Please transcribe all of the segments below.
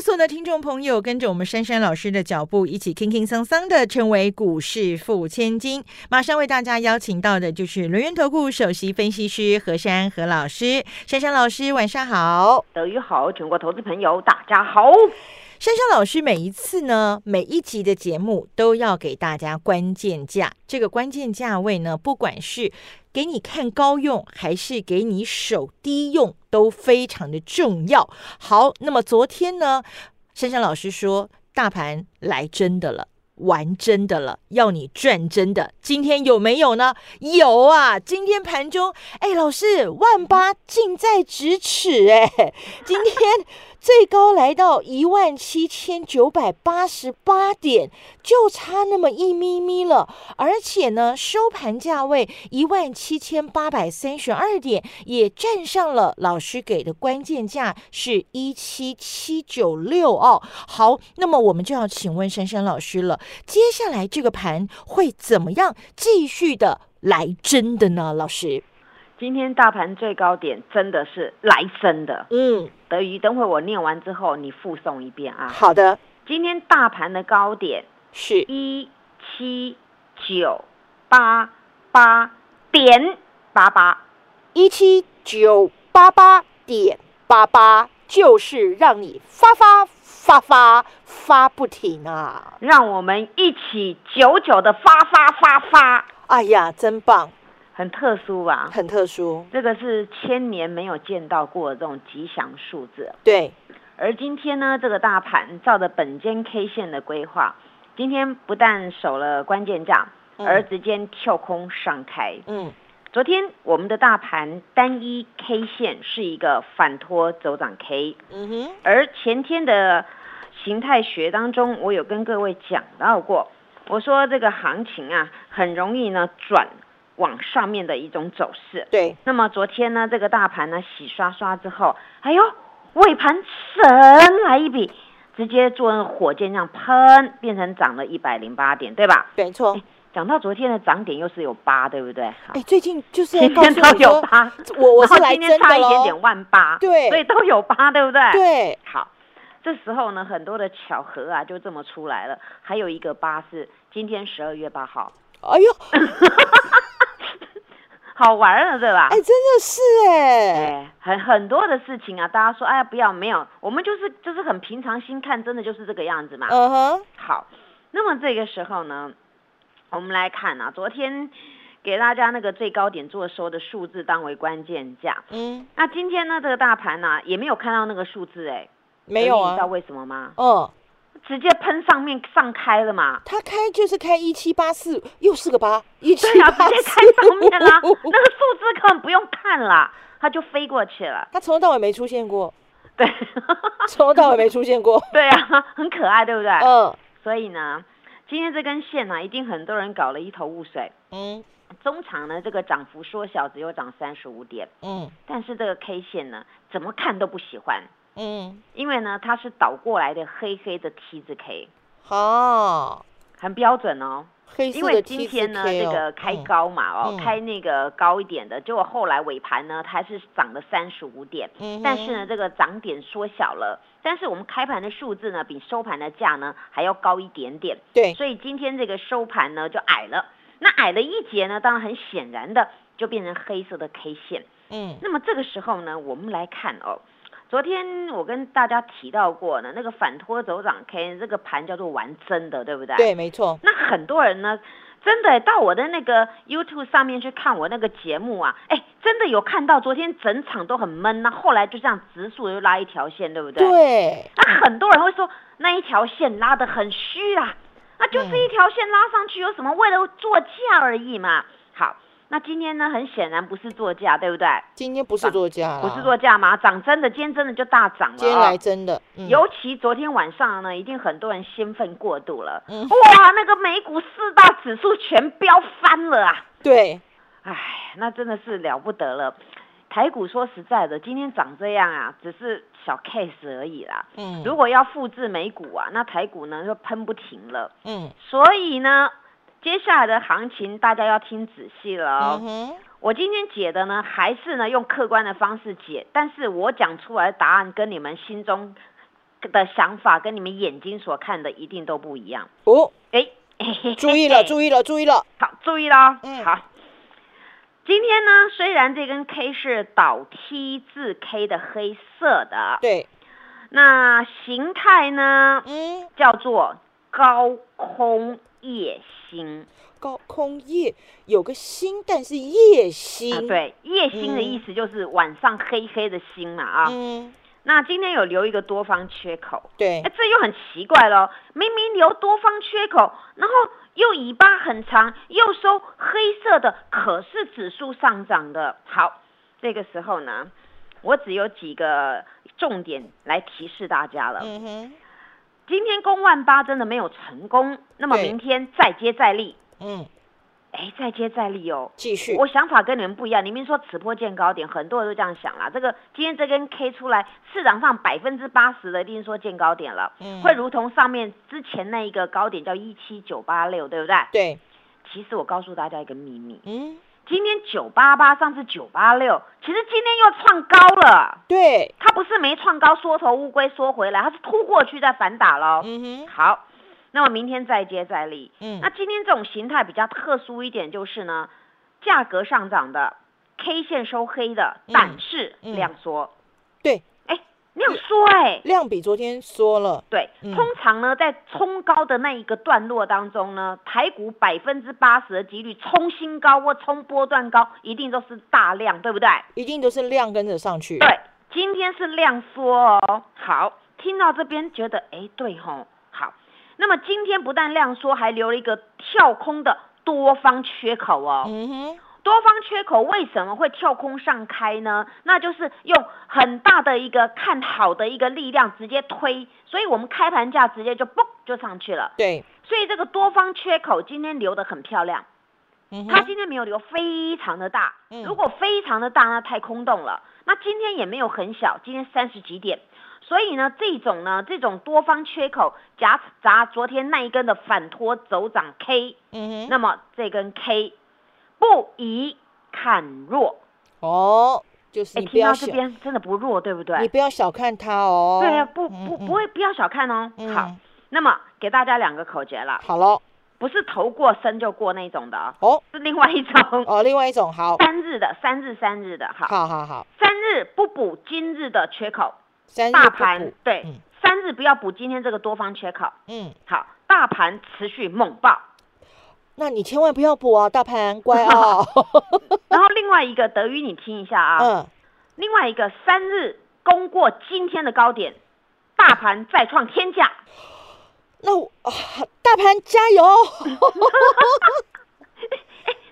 所有的听众朋友跟着我们珊珊老师的脚步，一起轻轻桑桑的成为股市富千金。马上为大家邀请到的就是轮源投顾首席分析师何珊何老师。珊珊老师，晚上好。德语好，全国投资朋友大家好。珊珊老师每一次呢，每一集的节目都要给大家关键价。这个关键价位呢，不管是给你看高用，还是给你手低用，都非常的重要。好，那么昨天呢，珊珊老师说大盘来真的了。玩真的了，要你赚真的。今天有没有呢？有啊！今天盘中，哎，老师，万八近在咫尺，哎，今天最高来到一万七千九百八十八点，就差那么一咪咪了。而且呢，收盘价位一万七千八百三十二点，也站上了老师给的关键价，是一七七九六哦。好，那么我们就要请问珊珊老师了。接下来这个盘会怎么样继续的来真的呢？老师，今天大盘最高点真的是来真的。嗯，德瑜等会我念完之后，你复诵一遍啊。好的，今天大盘的高点是一七九八八点八八，一七九八八点八八，就是让你发发。发发发不停啊！让我们一起久久的发发发发！哎呀，真棒，很特殊吧？很特殊，这个是千年没有见到过的这种吉祥数字。对，而今天呢，这个大盘照着本间 K 线的规划，今天不但守了关键价，而直接跳空上开。嗯。昨天我们的大盘单一 K 线是一个反托走涨 K，嗯哼，而前天的形态学当中，我有跟各位讲到过，我说这个行情啊，很容易呢转往上面的一种走势。对，那么昨天呢，这个大盘呢洗刷刷之后，哎呦，尾盘神来一笔，直接做火箭这样喷，变成涨了一百零八点，对吧？没错。讲到昨天的涨点又是有八，对不对？哎，最近就是今天都有八，我我是来今天差一点点万八，对，所以都有八，对不对？对，好，这时候呢，很多的巧合啊，就这么出来了。还有一个八是今天十二月八号，哎呦，好玩了，对吧？哎，真的是哎，哎，很很多的事情啊，大家说，哎，不要没有，我们就是就是很平常心看，真的就是这个样子嘛。嗯哼，好，那么这个时候呢？我们来看啊，昨天给大家那个最高点做收的数字当为关键价。嗯，那今天呢，这个大盘呢也没有看到那个数字哎，没有啊，你知道为什么吗？哦，直接喷上面上开了嘛。它开就是开一七八四，又是个八，一七八四。直接开上面啦，那个数字根本不用看了，它就飞过去了。它从头到尾没出现过。对，从头到尾没出现过。对啊，很可爱，对不对？嗯。所以呢。今天这根线呢，一定很多人搞了一头雾水。嗯，中场呢，这个涨幅缩小，只有涨三十五点。嗯，但是这个 K 线呢，怎么看都不喜欢。嗯，因为呢，它是倒过来的黑黑的 T 字 K。哦，很标准哦。因为今天呢，这个开高嘛，哦，开那个高一点的，结果后来尾盘呢，它是涨了三十五点，但是呢，这个涨点缩小了，但是我们开盘的数字呢，比收盘的价呢还要高一点点，对，所以今天这个收盘呢就矮了，那矮了一截呢，当然很显然的就变成黑色的 K 线，嗯，那么这个时候呢，我们来看哦。昨天我跟大家提到过呢，那个反拖走涨 K 这个盘叫做玩真的，对不对？对，没错。那很多人呢，真的到我的那个 YouTube 上面去看我那个节目啊，哎，真的有看到昨天整场都很闷，那后来就这样直竖又拉一条线，对不对？对。那很多人会说那一条线拉得很虚啊，那就是一条线拉上去有什么？为了做价而已嘛。好。那今天呢？很显然不是作价，对不对？今天不是作价，不是作价吗？涨真的，今天真的就大涨了。今天来真的，尤其昨天晚上呢，一定很多人兴奋过度了。嗯，哇，那个美股四大指数全飙翻了啊！对，哎，那真的是了不得了。台股说实在的，今天长这样啊，只是小 case 而已啦。嗯，如果要复制美股啊，那台股呢就喷不停了。嗯，所以呢，接下来的行情大家要听仔细了哦。我今天解的呢，还是呢用客观的方式解，但是我讲出来的答案跟你们心中的想法，跟你们眼睛所看的一定都不一样。哦，哎，注意了，注意了，注意了，好，注意了，嗯，好。今天呢，虽然这根 K 是倒 T 字 K 的黑色的，对，那形态呢，嗯，叫做高空夜星。高空夜有个星，但是夜星，对，夜星的意思就是晚上黑黑的星嘛啊。嗯。那今天有留一个多方缺口，对，哎，这又很奇怪了，明明留多方缺口，然后又尾巴很长，又收黑色的，可是指数上涨的。好，这个时候呢，我只有几个重点来提示大家了。嗯哼，今天攻万八真的没有成功，那么明天再接再厉。嗯。哎，再接再厉哦，继续。我想法跟你们不一样，你们说此波见高点，很多人都这样想啦。这个今天这根 K 出来，市场上百分之八十的一定说见高点了，嗯，会如同上面之前那一个高点叫一七九八六，对不对？对。其实我告诉大家一个秘密，嗯，今天九八八，上次九八六，其实今天又创高了。对。它不是没创高，缩头乌龟缩回来，它是突过去再反打喽。嗯哼。好。那么明天再接再厉，嗯，那今天这种形态比较特殊一点，就是呢，价格上涨的，K 线收黑的，但是量缩，对，哎，量缩，哎，量比昨天缩了，对，通常呢，在冲高的那一个段落当中呢，台股百分之八十的几率冲新高或冲波段高，一定都是大量，对不对？一定都是量跟着上去，对，今天是量缩哦，好，听到这边觉得，哎，对吼。好那么今天不但量缩，还留了一个跳空的多方缺口哦。嗯哼，多方缺口为什么会跳空上开呢？那就是用很大的一个看好的一个力量直接推，所以我们开盘价直接就嘣就上去了。对，所以这个多方缺口今天留的很漂亮。嗯它今天没有留非常的大，如果非常的大，那太空洞了。那今天也没有很小，今天三十几点。所以呢，这种呢，这种多方缺口夹杂昨天那一根的反托走涨 K，嗯哼，那么这根 K 不宜看弱哦，就是你听到这边真的不弱，对不对？你不要小看它哦。对呀，不不不会，不要小看哦。好，那么给大家两个口诀了。好喽，不是头过身就过那种的哦，是另外一种哦，另外一种好。三日的，三日三日的，好，好好好，三日不补今日的缺口。大盘对，三日不要补今天这个多方缺口。嗯，好，大盘持续猛爆，那你千万不要补啊，大盘乖啊。然后另外一个德语你听一下啊，嗯，另外一个三日攻过今天的高点，大盘再创天价。那啊，大盘加油！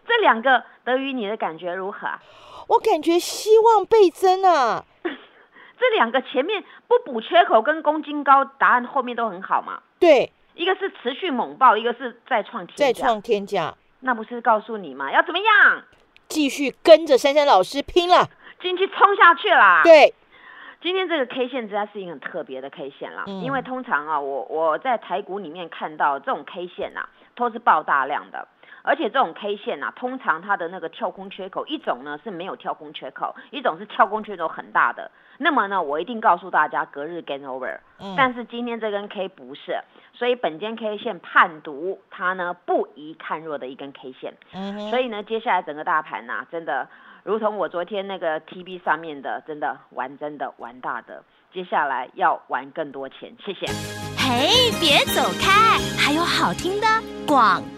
这两个德语你的感觉如何？我感觉希望倍增啊。这两个前面不补缺口跟攻金高，答案后面都很好嘛？对，一个是持续猛爆，一个是再创天再创天价，那不是告诉你吗？要怎么样？继续跟着珊珊老师拼了，进去冲下去啦！对，今天这个 K 线实在是一个很特别的 K 线了，因为通常啊，我我在台股里面看到这种 K 线啊，都是爆大量的。而且这种 K 线啊，通常它的那个跳空缺口，一种呢是没有跳空缺口，一种是跳空缺口很大的。那么呢，我一定告诉大家，隔日 gain over。嗯。但是今天这根 K 不是，所以本间 K 线判读它呢不宜看弱的一根 K 线。嗯所以呢，接下来整个大盘呐，真的如同我昨天那个 TB 上面的，真的玩真的玩大的，接下来要玩更多钱。谢谢。嘿，别走开，还有好听的广告。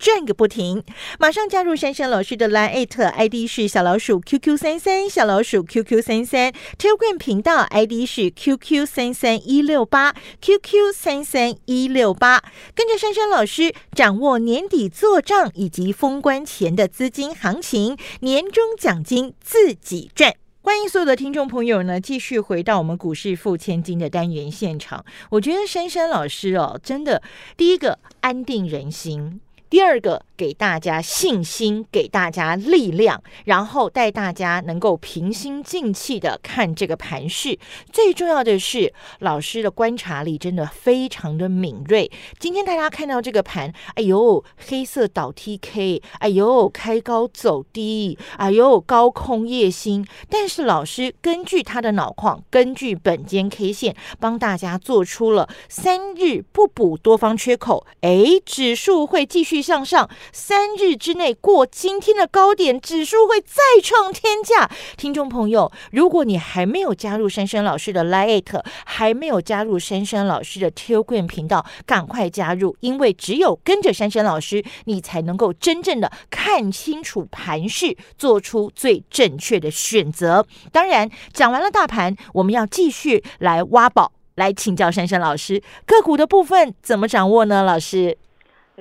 转个不停。马上加入珊珊老师的 Line ID 是小老鼠 QQ 三三，小老鼠 QQ 三三，Telegram 频道 ID 是 QQ 三三一六八，QQ 三三一六八，跟着珊珊老师掌握年底做账以及封关前的资金行情，年终奖金自己赚。欢迎所有的听众朋友呢，继续回到我们股市付千金的单元现场。我觉得珊珊老师哦，真的第一个安定人心。第二个，给大家信心，给大家力量，然后带大家能够平心静气的看这个盘势。最重要的是，老师的观察力真的非常的敏锐。今天大家看到这个盘，哎呦，黑色倒 T K，哎呦，开高走低，哎呦，高空夜星。但是老师根据他的脑矿，根据本间 K 线，帮大家做出了三日不补多方缺口，哎，指数会继续。向上，三日之内过今天的高点，指数会再创天价。听众朋友，如果你还没有加入珊珊老师的 Lite，还没有加入珊珊老师的 Telegram 频道，赶快加入，因为只有跟着珊珊老师，你才能够真正的看清楚盘势，做出最正确的选择。当然，讲完了大盘，我们要继续来挖宝，来请教珊珊老师个股的部分怎么掌握呢？老师？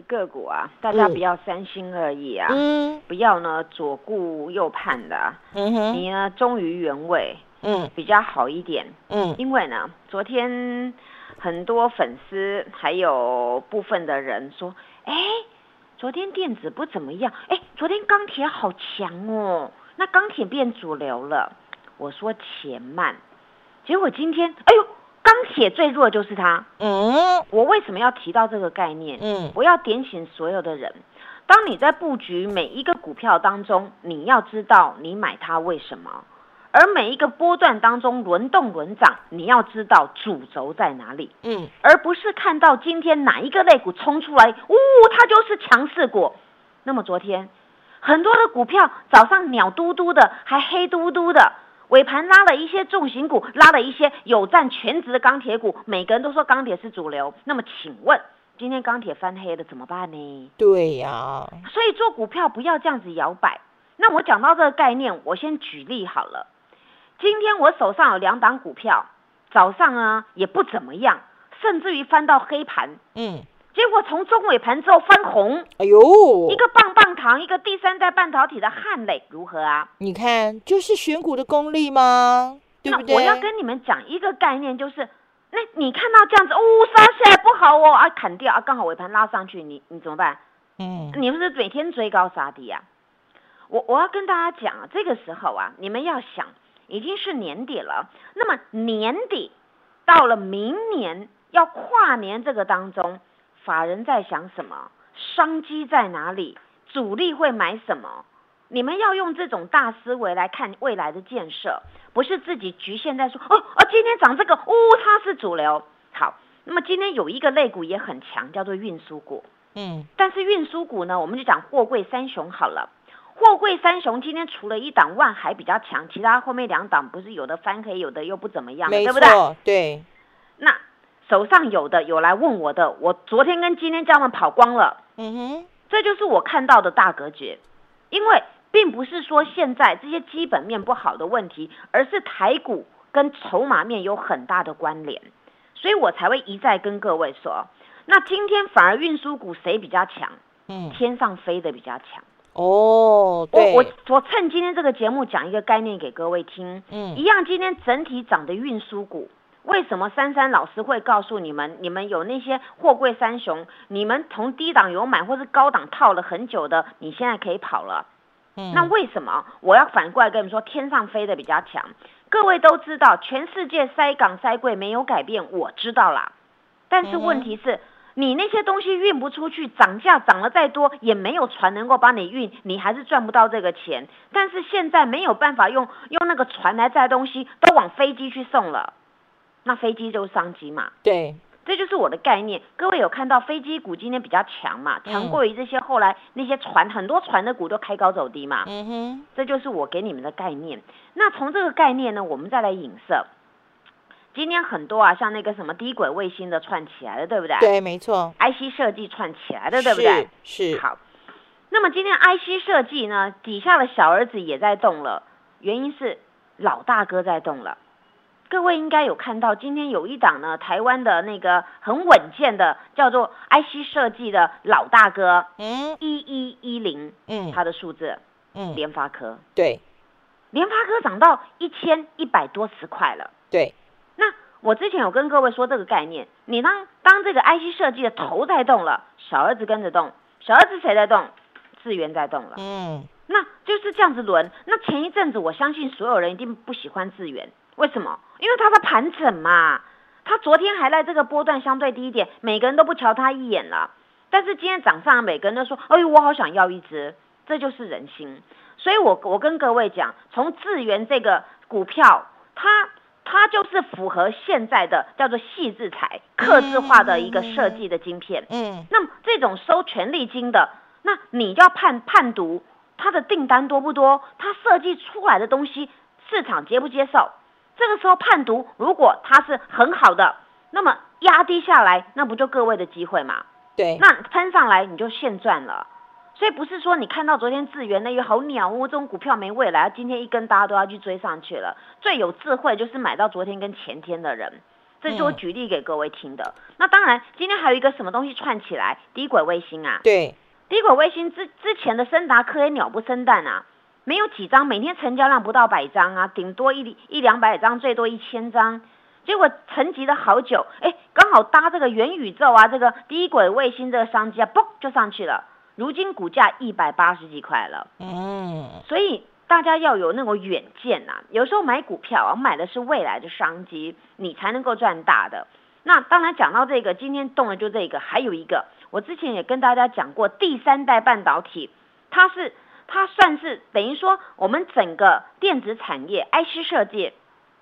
个股啊，大家不要三心二意啊，不要呢左顾右盼的，你呢忠于原位，嗯，比较好一点，嗯，因为呢，昨天很多粉丝还有部分的人说，哎，昨天电子不怎么样，哎，昨天钢铁好强哦，那钢铁变主流了，我说且慢，结果今天，哎呦。钢铁最弱就是它。嗯，我为什么要提到这个概念？嗯，我要点醒所有的人，当你在布局每一个股票当中，你要知道你买它为什么；而每一个波段当中轮动轮涨，你要知道主轴在哪里。嗯，而不是看到今天哪一个类股冲出来，呜，它就是强势股。那么昨天很多的股票早上鸟嘟嘟的，还黑嘟嘟的。尾盘拉了一些重型股，拉了一些有占全值的钢铁股，每个人都说钢铁是主流。那么请问，今天钢铁翻黑了怎么办呢？对呀，所以做股票不要这样子摇摆。那我讲到这个概念，我先举例好了。今天我手上有两档股票，早上啊也不怎么样，甚至于翻到黑盘。嗯。结果从中尾盘之后翻红，哎呦，一个棒棒糖，一个第三代半导体的汉磊如何啊？你看，就是选股的功力吗？对不对？我要跟你们讲一个概念，就是那你看到这样子，哦，杀下来不好哦，啊，砍掉啊，刚好尾盘拉上去，你你怎么办？嗯，你不是每天追高杀低啊？我我要跟大家讲啊，这个时候啊，你们要想，已经是年底了，那么年底到了明年要跨年这个当中。法人在想什么？商机在哪里？主力会买什么？你们要用这种大思维来看未来的建设，不是自己局限在说哦哦，今天涨这个，哦，它是主流。好，那么今天有一个类股也很强，叫做运输股。嗯，但是运输股呢，我们就讲货柜三雄好了。货柜三雄今天除了一档万海比较强，其他后面两档不是有的翻黑，有的又不怎么样，对不对？对。那。手上有的有来问我的，我昨天跟今天叫他们跑光了。嗯哼，这就是我看到的大格局，因为并不是说现在这些基本面不好的问题，而是台股跟筹码面有很大的关联，所以我才会一再跟各位说，那今天反而运输股谁比较强？嗯，天上飞的比较强。哦，我我我趁今天这个节目讲一个概念给各位听。嗯，一样，今天整体涨的运输股。为什么珊珊老师会告诉你们，你们有那些货柜三雄，你们从低档有买或是高档套了很久的，你现在可以跑了。嗯，那为什么我要反过来跟你们说，天上飞的比较强？各位都知道，全世界塞港塞柜没有改变，我知道啦。但是问题是，你那些东西运不出去，涨价涨了再多，也没有船能够帮你运，你还是赚不到这个钱。但是现在没有办法用用那个船来载东西，都往飞机去送了。那飞机就是商机嘛，对，这就是我的概念。各位有看到飞机股今天比较强嘛？强过于这些后来那些船，很多船的股都开高走低嘛。嗯哼，这就是我给你们的概念。那从这个概念呢，我们再来影射。今天很多啊，像那个什么低轨卫星的串起来的，对不对？对，没错。IC 设计串起来的，对不对？是。好，那么今天 IC 设计呢，底下的小儿子也在动了，原因是老大哥在动了。各位应该有看到，今天有一档呢，台湾的那个很稳健的，叫做 IC 设计的老大哥，嗯，一一一零，嗯，它的数字，嗯，联发科，对，联发科涨到一千一百多十块了，对。那我之前有跟各位说这个概念，你当当这个 IC 设计的头在动了，小儿子跟着动，小儿子谁在动？资源在动了，嗯，那就是这样子轮。那前一阵子，我相信所有人一定不喜欢资源，为什么？因为它在盘整嘛。它昨天还在这个波段相对低点，每个人都不瞧它一眼了。但是今天早上，每个人都说：“哎呦，我好想要一只。”这就是人心。所以我我跟各位讲，从智源这个股票，它它就是符合现在的叫做细制材、刻字化的一个设计的晶片。嗯，那么这种收权利金的。那你就要判判读它的订单多不多，它设计出来的东西市场接不接受？这个时候判读，如果它是很好的，那么压低下来，那不就各位的机会嘛？对，那喷上来你就现赚了。所以不是说你看到昨天智源那个好鸟哦，这种股票没未来，今天一根大家都要去追上去了。最有智慧就是买到昨天跟前天的人，这是我举例给各位听的。那当然，今天还有一个什么东西串起来，低轨卫星啊？对。低轨卫星之之前的森达科也鸟不生蛋啊，没有几张，每天成交量不到百张啊，顶多一一两百张，最多一千张，结果沉寂了好久，哎，刚好搭这个元宇宙啊，这个低轨卫星这个商机啊，嘣就上去了，如今股价一百八十几块了，嗯，所以大家要有那种远见呐，有时候买股票啊，买的是未来的商机，你才能够赚大的。那当然讲到这个，今天动的就这个，还有一个。我之前也跟大家讲过，第三代半导体，它是它算是等于说我们整个电子产业 IC 设计、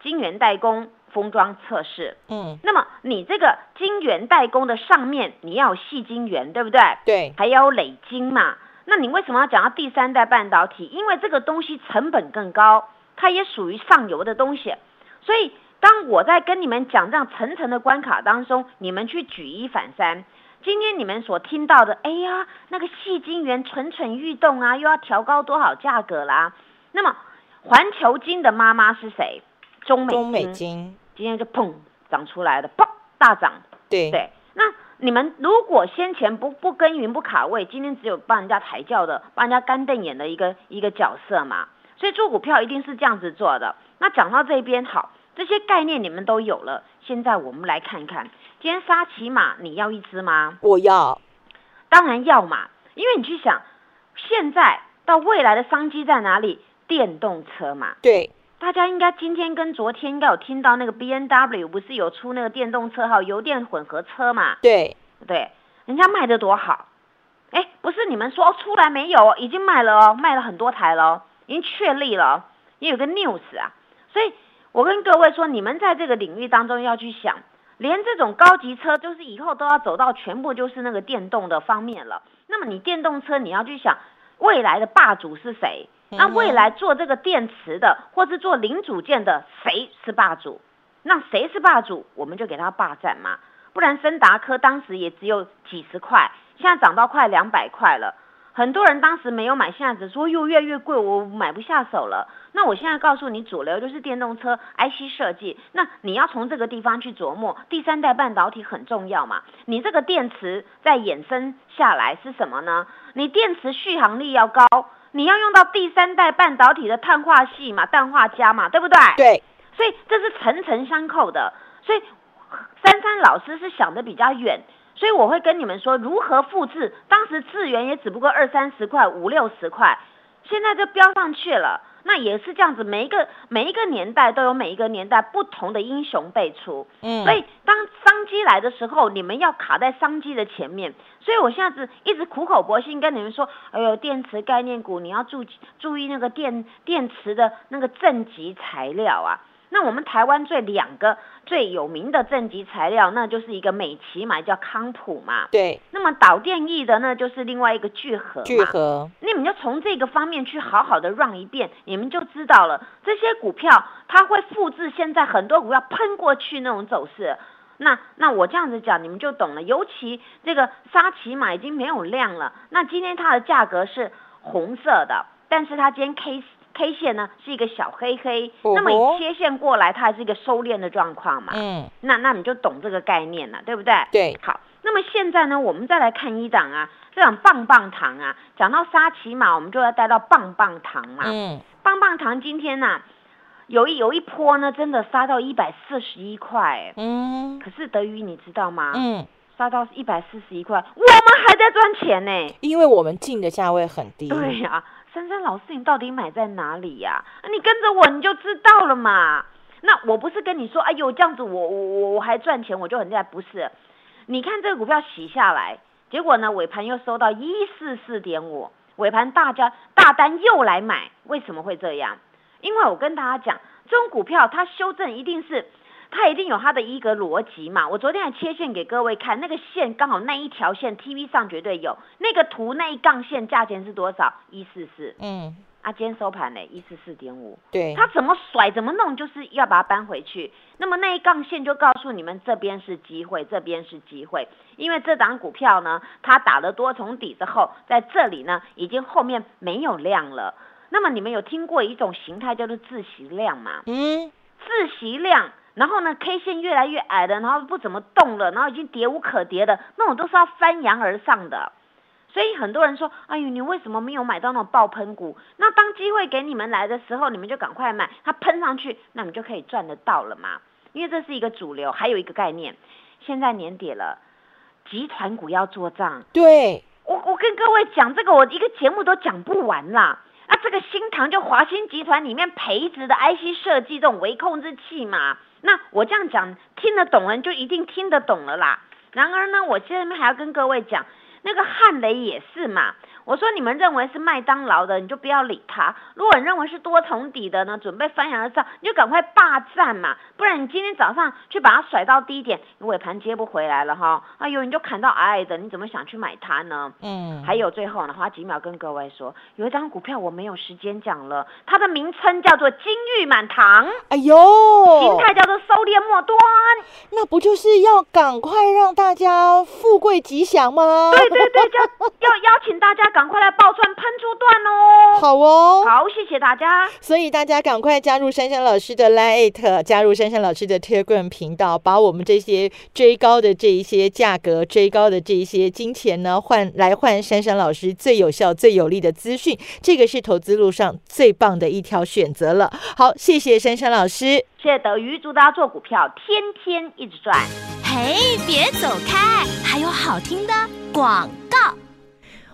晶圆代工、封装测试，嗯，那么你这个晶圆代工的上面你要有细晶圆，对不对？对，还要有累晶嘛。那你为什么要讲到第三代半导体？因为这个东西成本更高，它也属于上游的东西，所以当我在跟你们讲这样层层的关卡当中，你们去举一反三。今天你们所听到的，哎呀，那个细晶圆蠢蠢欲动啊，又要调高多少价格啦？那么环球金的妈妈是谁？中美中美金今天就砰涨出来的，砰大涨。对对，那你们如果先前不不耕耘不卡位，今天只有帮人家抬轿的，帮人家干瞪眼的一个一个角色嘛。所以做股票一定是这样子做的。那讲到这边好。这些概念你们都有了，现在我们来看看，今天沙琪玛你要一只吗？我要，当然要嘛，因为你去想，现在到未来的商机在哪里？电动车嘛。对，大家应该今天跟昨天应该有听到那个 B N W 不是有出那个电动车哈，油电混合车嘛？对，对，人家卖的多好，哎，不是你们说出来没有？已经卖了哦，卖了很多台了，已经确立了，也有个 news 啊，所以。我跟各位说，你们在这个领域当中要去想，连这种高级车，就是以后都要走到全部就是那个电动的方面了。那么你电动车，你要去想未来的霸主是谁？那未来做这个电池的，或是做零组件的，谁是霸主？那谁是霸主，我们就给他霸占嘛。不然森达科当时也只有几十块，现在涨到快两百块了。很多人当时没有买，现在只说又越越贵，我买不下手了。那我现在告诉你，主流就是电动车 IC 设计。那你要从这个地方去琢磨，第三代半导体很重要嘛？你这个电池再衍生下来是什么呢？你电池续航力要高，你要用到第三代半导体的碳化系嘛、氮化镓嘛，对不对？对。所以这是层层相扣的。所以珊珊老师是想的比较远。所以我会跟你们说如何复制，当时资源也只不过二三十块、五六十块，现在就飙上去了。那也是这样子，每一个每一个年代都有每一个年代不同的英雄辈出。嗯，所以当商机来的时候，你们要卡在商机的前面。所以我现在一直苦口婆心跟你们说，哎呦，电池概念股你要注注意那个电电池的那个正极材料啊。那我们台湾最两个最有名的正极材料，那就是一个美琪嘛，叫康普嘛。对。那么导电翼的，呢就是另外一个聚合。聚合。你们就从这个方面去好好的让一遍，你们就知道了。这些股票它会复制现在很多股票喷过去那种走势。那那我这样子讲，你们就懂了。尤其这个沙琪玛已经没有量了，那今天它的价格是红色的，但是它今天 K K 线呢是一个小黑黑，那么你切线过来，它还是一个收敛的状况嘛。嗯，那那你就懂这个概念了，对不对？对。好，那么现在呢，我们再来看一档啊，这档棒棒糖啊，讲到沙琪玛，我们就要带到棒棒糖嘛。嗯。棒棒糖今天呢？有一有一波呢，真的杀到一百四十一块，嗯，可是德宇你知道吗？嗯，杀到一百四十一块，我们还在赚钱呢，因为我们进的价位很低。对呀，珊珊老师，你到底买在哪里呀？你跟着我你就知道了嘛。那我不是跟你说，哎呦这样子我我我我还赚钱，我就很厉害，不是？你看这个股票洗下来，结果呢尾盘又收到一四四点五，尾盘大家大单又来买，为什么会这样？因为我跟大家讲，这种股票它修正一定是，它一定有它的一个逻辑嘛。我昨天还切线给各位看，那个线刚好那一条线，TV 上绝对有那个图那一杠线，价钱是多少？一四四。嗯。啊，今天收盘呢，一四四点五。对。它怎么甩怎么弄，就是要把它搬回去。那么那一杠线就告诉你们，这边是机会，这边是机会。因为这档股票呢，它打了多重底之后，在这里呢，已经后面没有量了。那么你们有听过一种形态叫做自习量吗？嗯，自习量，然后呢，K 线越来越矮了，然后不怎么动了，然后已经跌无可跌的那种，都是要翻扬而上的。所以很多人说，哎呦，你为什么没有买到那种爆喷股？那当机会给你们来的时候，你们就赶快买，它喷上去，那你就可以赚得到了嘛。因为这是一个主流，还有一个概念，现在年底了，集团股要做账。对，我我跟各位讲这个，我一个节目都讲不完啦。啊，这个新塘就华兴集团里面培植的 IC 设计这种微控制器嘛，那我这样讲听得懂人就一定听得懂了啦。然而呢，我现在还要跟各位讲，那个汉雷也是嘛。我说你们认为是麦当劳的，你就不要理他；如果你认为是多重底的呢，准备翻扬而上，你就赶快霸占嘛，不然你今天早上去把它甩到低点，尾盘接不回来了哈。哎呦，你就砍到矮矮的，你怎么想去买它呢？嗯。还有最后呢，花几秒跟各位说，有一张股票我没有时间讲了，它的名称叫做金玉满堂。哎呦，形态叫做收敛末端，那不就是要赶快让大家富贵吉祥吗？对对对，要要邀请大家。赶快来爆串喷出段哦！好哦，好，谢谢大家。所以大家赶快加入珊珊老师的 Lite，加入珊珊老师的 Telegram 频道，把我们这些追高的这一些价格、追高的这一些金钱呢，换来换珊珊老师最有效、最有力的资讯。这个是投资路上最棒的一条选择了。好，谢谢珊珊老师，谢谢德瑜，祝大家做股票天天一直赚。嘿，别走开，还有好听的广告。